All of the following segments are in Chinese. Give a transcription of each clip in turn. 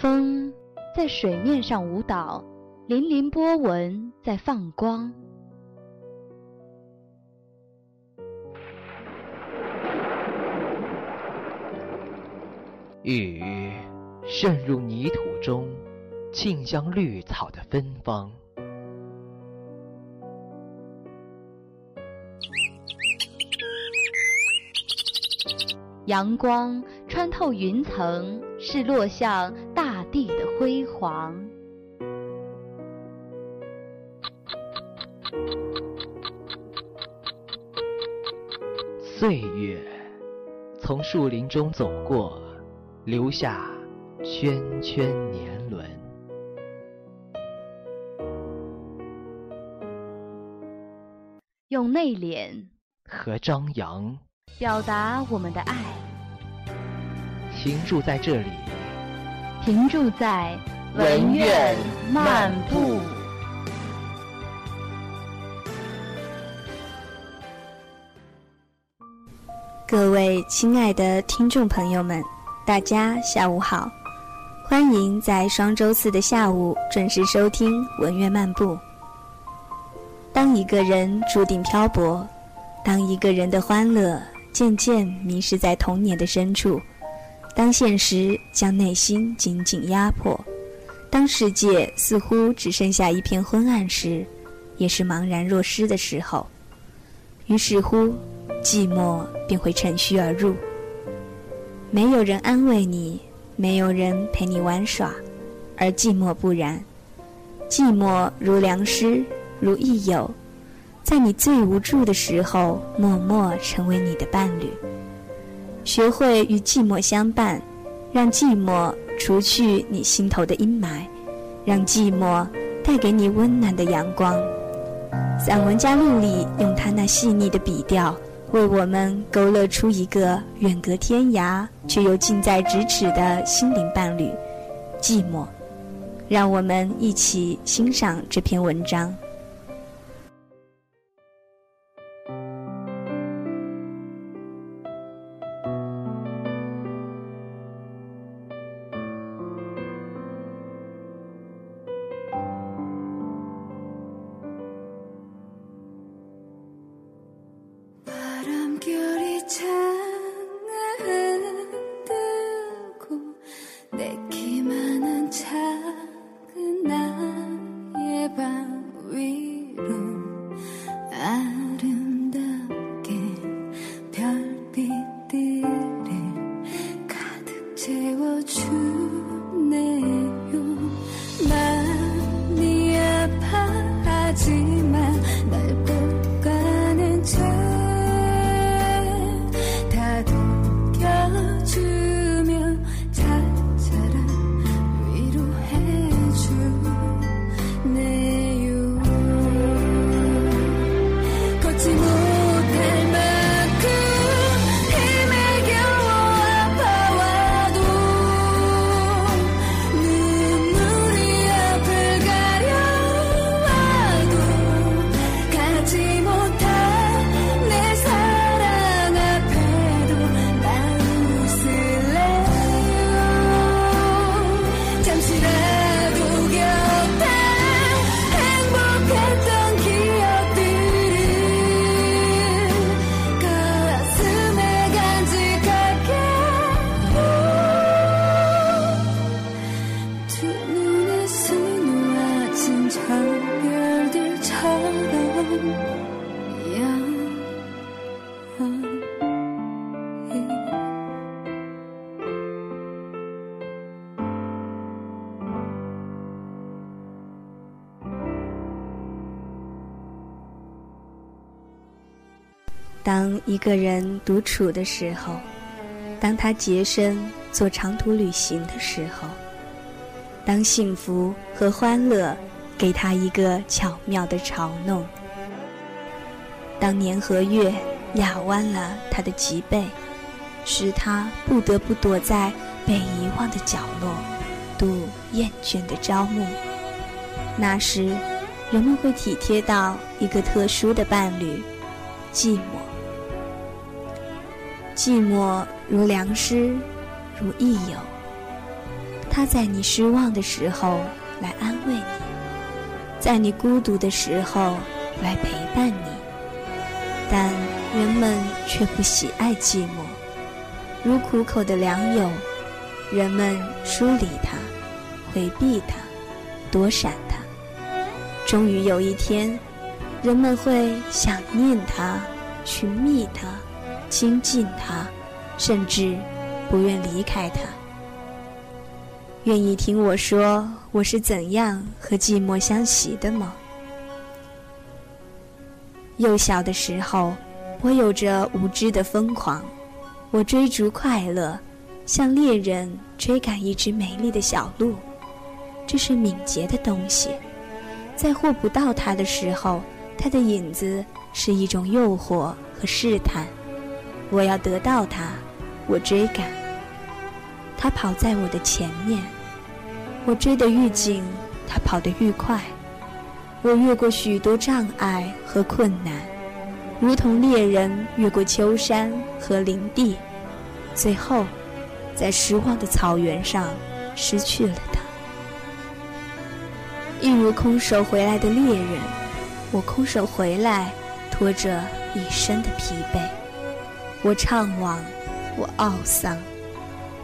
风在水面上舞蹈，粼粼波纹在放光。雨渗入泥土中，沁香绿草的芬芳。阳光穿透云层，是落向大地的辉煌。岁月从树林中走过，留下圈圈年轮。用内敛和张扬。表达我们的爱，停住在这里，停住在文苑漫步。各位亲爱的听众朋友们，大家下午好，欢迎在双周四的下午准时收听文苑漫步。当一个人注定漂泊，当一个人的欢乐。渐渐迷失在童年的深处，当现实将内心紧紧压迫，当世界似乎只剩下一片昏暗时，也是茫然若失的时候。于是乎，寂寞便会趁虚而入。没有人安慰你，没有人陪你玩耍，而寂寞不然。寂寞如良师，如益友。在你最无助的时候，默默成为你的伴侣。学会与寂寞相伴，让寂寞除去你心头的阴霾，让寂寞带给你温暖的阳光。散文家陆离用他那细腻的笔调，为我们勾勒出一个远隔天涯却又近在咫尺的心灵伴侣——寂寞。让我们一起欣赏这篇文章。当一个人独处的时候，当他洁身做长途旅行的时候，当幸福和欢乐给他一个巧妙的嘲弄，当年和月压弯了他的脊背，使他不得不躲在被遗忘的角落，度厌倦的朝暮，那时，人们会体贴到一个特殊的伴侣——寂寞。寂寞如良师，如益友。他在你失望的时候来安慰你，在你孤独的时候来陪伴你。但人们却不喜爱寂寞，如苦口的良友，人们疏离他，回避他，躲闪他。终于有一天，人们会想念他，去觅他，亲近他，甚至不愿离开他。愿意听我说我是怎样和寂寞相习的吗？幼小的时候，我有着无知的疯狂，我追逐快乐，像猎人追赶一只美丽的小鹿，这是敏捷的东西。在获不到它的时候，它的影子是一种诱惑和试探。我要得到它，我追赶。它跑在我的前面，我追得愈紧，它跑得愈快。我越过许多障碍和困难，如同猎人越过秋山和林地，最后，在失望的草原上失去了它。一如空手回来的猎人，我空手回来，拖着一身的疲惫。我怅惘，我懊丧，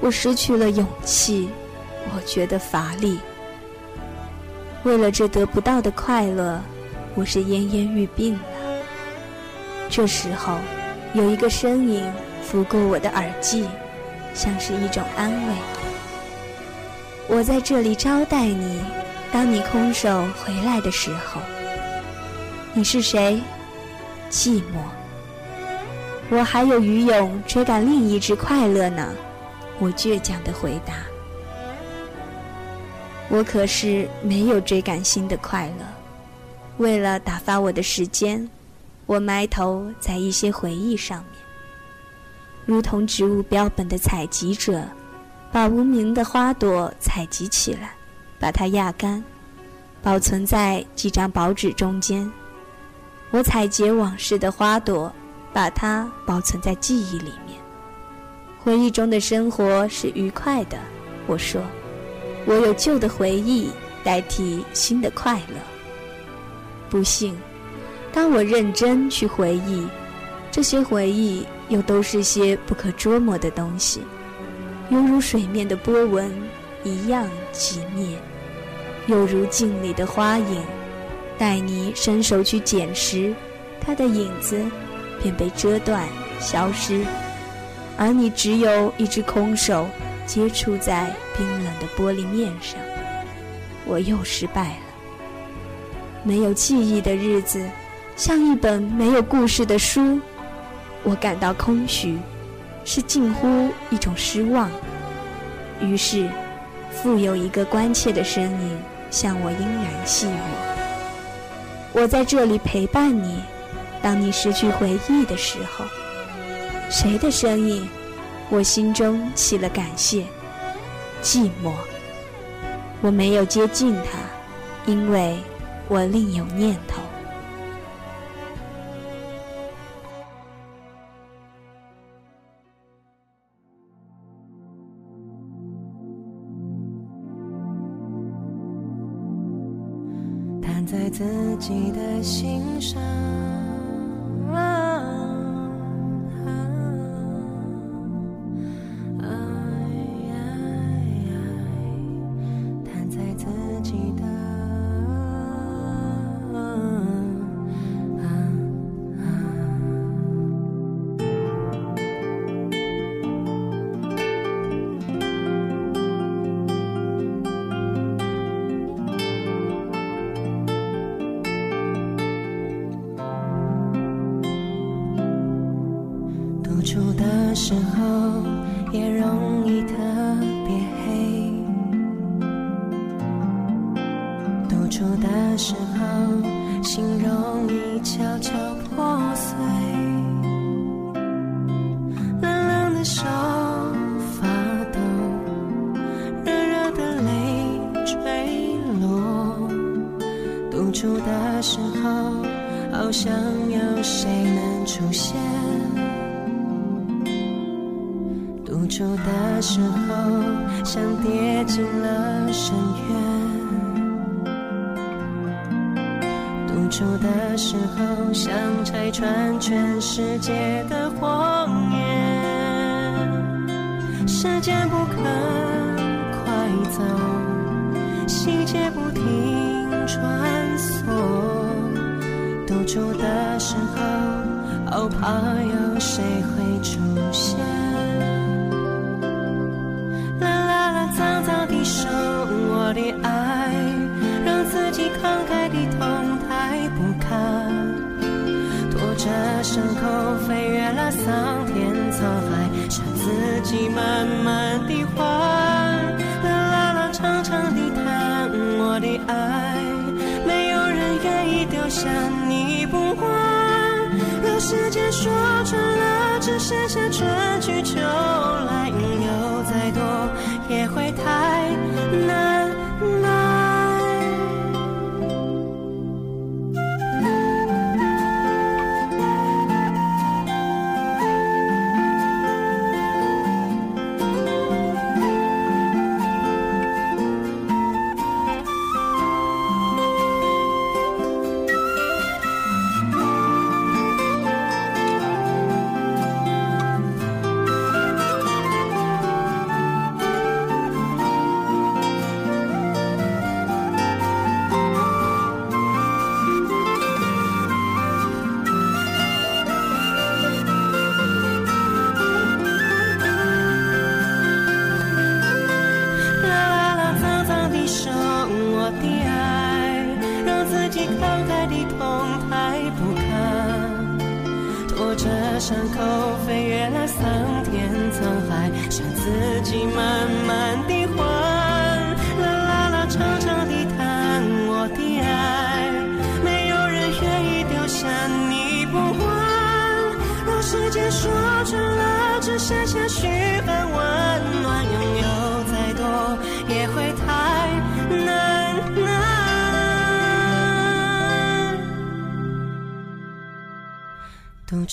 我失去了勇气，我觉得乏力。为了这得不到的快乐，我是奄奄欲病了。这时候，有一个声音拂过我的耳际，像是一种安慰。我在这里招待你。当你空手回来的时候，你是谁？寂寞。我还有余勇追赶另一只快乐呢。我倔强的回答。我可是没有追赶新的快乐。为了打发我的时间，我埋头在一些回忆上面，如同植物标本的采集者，把无名的花朵采集起来。把它压干，保存在几张薄纸中间。我采撷往事的花朵，把它保存在记忆里面。回忆中的生活是愉快的，我说，我有旧的回忆代替新的快乐。不幸，当我认真去回忆，这些回忆又都是些不可捉摸的东西，犹如水面的波纹一样寂灭。又如镜里的花影，待你伸手去捡时，它的影子便被遮断消失，而你只有一只空手接触在冰冷的玻璃面上。我又失败了。没有记忆的日子，像一本没有故事的书。我感到空虚，是近乎一种失望。于是，复有一个关切的声音。向我悠然细语，我在这里陪伴你。当你失去回忆的时候，谁的声音？我心中起了感谢。寂寞，我没有接近他，因为我另有念头。在自己的心上。独处的时候，心容易悄悄破碎。冷冷的手发抖，热热的泪坠落。独处的时候，好像有谁能出现。独处的时候，像跌进了深渊。处的时候，想拆穿全世界的谎言。时间不肯快走，细节不停穿梭。独处的时候，好怕有谁会出现。慢慢的还。啦啦啦，长长的谈，我的爱，没有人愿意丢下你不管。让时间说穿了，只剩下转